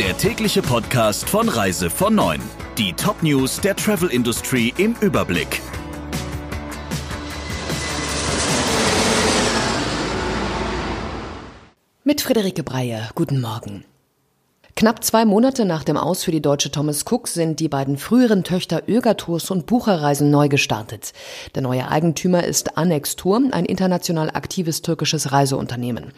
der tägliche Podcast von Reise von 9. Die Top-News der Travel Industry im Überblick. Mit Friederike Breyer, guten Morgen. Knapp zwei Monate nach dem Aus für die deutsche Thomas Cook sind die beiden früheren Töchter Ögertours und Bucherreisen neu gestartet. Der neue Eigentümer ist Annex Tour, ein international aktives türkisches Reiseunternehmen.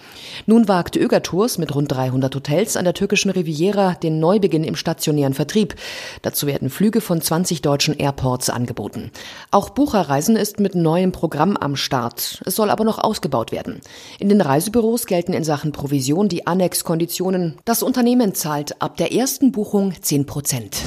Nun wagt Ögertours mit rund 300 Hotels an der türkischen Riviera den Neubeginn im stationären Vertrieb. Dazu werden Flüge von 20 deutschen Airports angeboten. Auch Bucherreisen ist mit neuem Programm am Start. Es soll aber noch ausgebaut werden. In den Reisebüros gelten in Sachen Provision die Annex-Konditionen. Das Unternehmen zahlt zahlt ab der ersten Buchung 10 Prozent.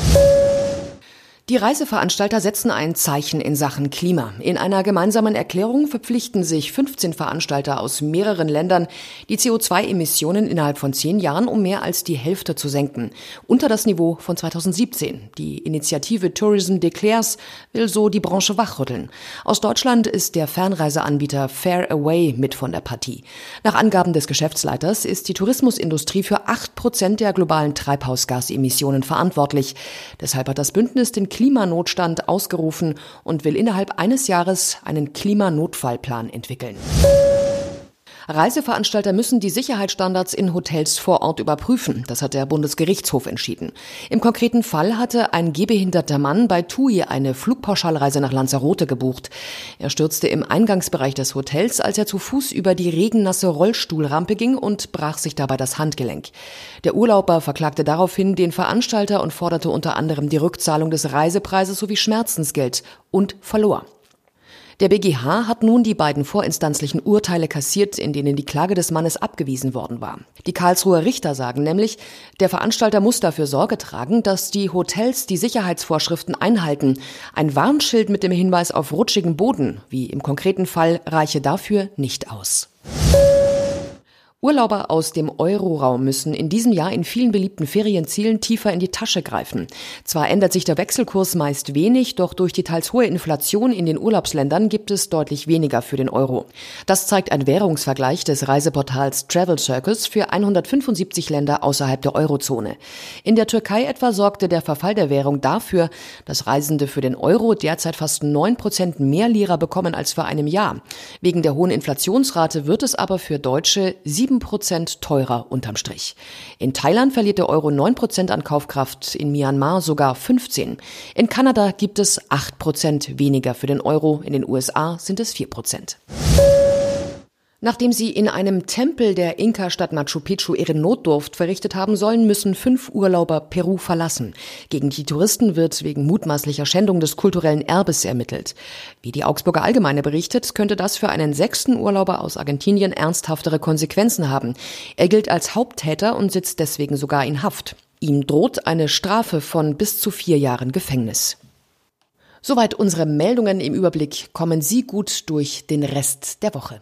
Die Reiseveranstalter setzen ein Zeichen in Sachen Klima. In einer gemeinsamen Erklärung verpflichten sich 15 Veranstalter aus mehreren Ländern, die CO2-Emissionen innerhalb von zehn Jahren um mehr als die Hälfte zu senken, unter das Niveau von 2017. Die Initiative Tourism Declares will so die Branche wachrütteln. Aus Deutschland ist der Fernreiseanbieter Fair Away mit von der Partie. Nach Angaben des Geschäftsleiters ist die Tourismusindustrie für acht Prozent der globalen Treibhausgasemissionen verantwortlich. Deshalb hat das Bündnis den Klimanotstand ausgerufen und will innerhalb eines Jahres einen Klimanotfallplan entwickeln. Reiseveranstalter müssen die Sicherheitsstandards in Hotels vor Ort überprüfen. Das hat der Bundesgerichtshof entschieden. Im konkreten Fall hatte ein gehbehinderter Mann bei TUI eine Flugpauschalreise nach Lanzarote gebucht. Er stürzte im Eingangsbereich des Hotels, als er zu Fuß über die regennasse Rollstuhlrampe ging und brach sich dabei das Handgelenk. Der Urlauber verklagte daraufhin den Veranstalter und forderte unter anderem die Rückzahlung des Reisepreises sowie Schmerzensgeld und verlor. Der BGH hat nun die beiden vorinstanzlichen Urteile kassiert, in denen die Klage des Mannes abgewiesen worden war. Die Karlsruher Richter sagen nämlich, der Veranstalter muss dafür Sorge tragen, dass die Hotels die Sicherheitsvorschriften einhalten. Ein Warnschild mit dem Hinweis auf rutschigen Boden, wie im konkreten Fall, reiche dafür nicht aus. Urlauber aus dem Euroraum müssen in diesem Jahr in vielen beliebten Ferienzielen tiefer in die Tasche greifen. Zwar ändert sich der Wechselkurs meist wenig, doch durch die teils hohe Inflation in den Urlaubsländern gibt es deutlich weniger für den Euro. Das zeigt ein Währungsvergleich des Reiseportals Travel Circus für 175 Länder außerhalb der Eurozone. In der Türkei etwa sorgte der Verfall der Währung dafür, dass Reisende für den Euro derzeit fast 9 Prozent mehr Lira bekommen als vor einem Jahr. Wegen der hohen Inflationsrate wird es aber für Deutsche 7 7 Prozent teurer unterm Strich. In Thailand verliert der Euro 9 Prozent an Kaufkraft, in Myanmar sogar 15. In Kanada gibt es 8 Prozent weniger für den Euro, in den USA sind es 4 Prozent. Nachdem sie in einem Tempel der Inka-Stadt Machu Picchu ihre Notdurft verrichtet haben sollen, müssen fünf Urlauber Peru verlassen. Gegen die Touristen wird wegen mutmaßlicher Schändung des kulturellen Erbes ermittelt. Wie die Augsburger Allgemeine berichtet, könnte das für einen sechsten Urlauber aus Argentinien ernsthaftere Konsequenzen haben. Er gilt als Haupttäter und sitzt deswegen sogar in Haft. Ihm droht eine Strafe von bis zu vier Jahren Gefängnis. Soweit unsere Meldungen im Überblick. Kommen Sie gut durch den Rest der Woche.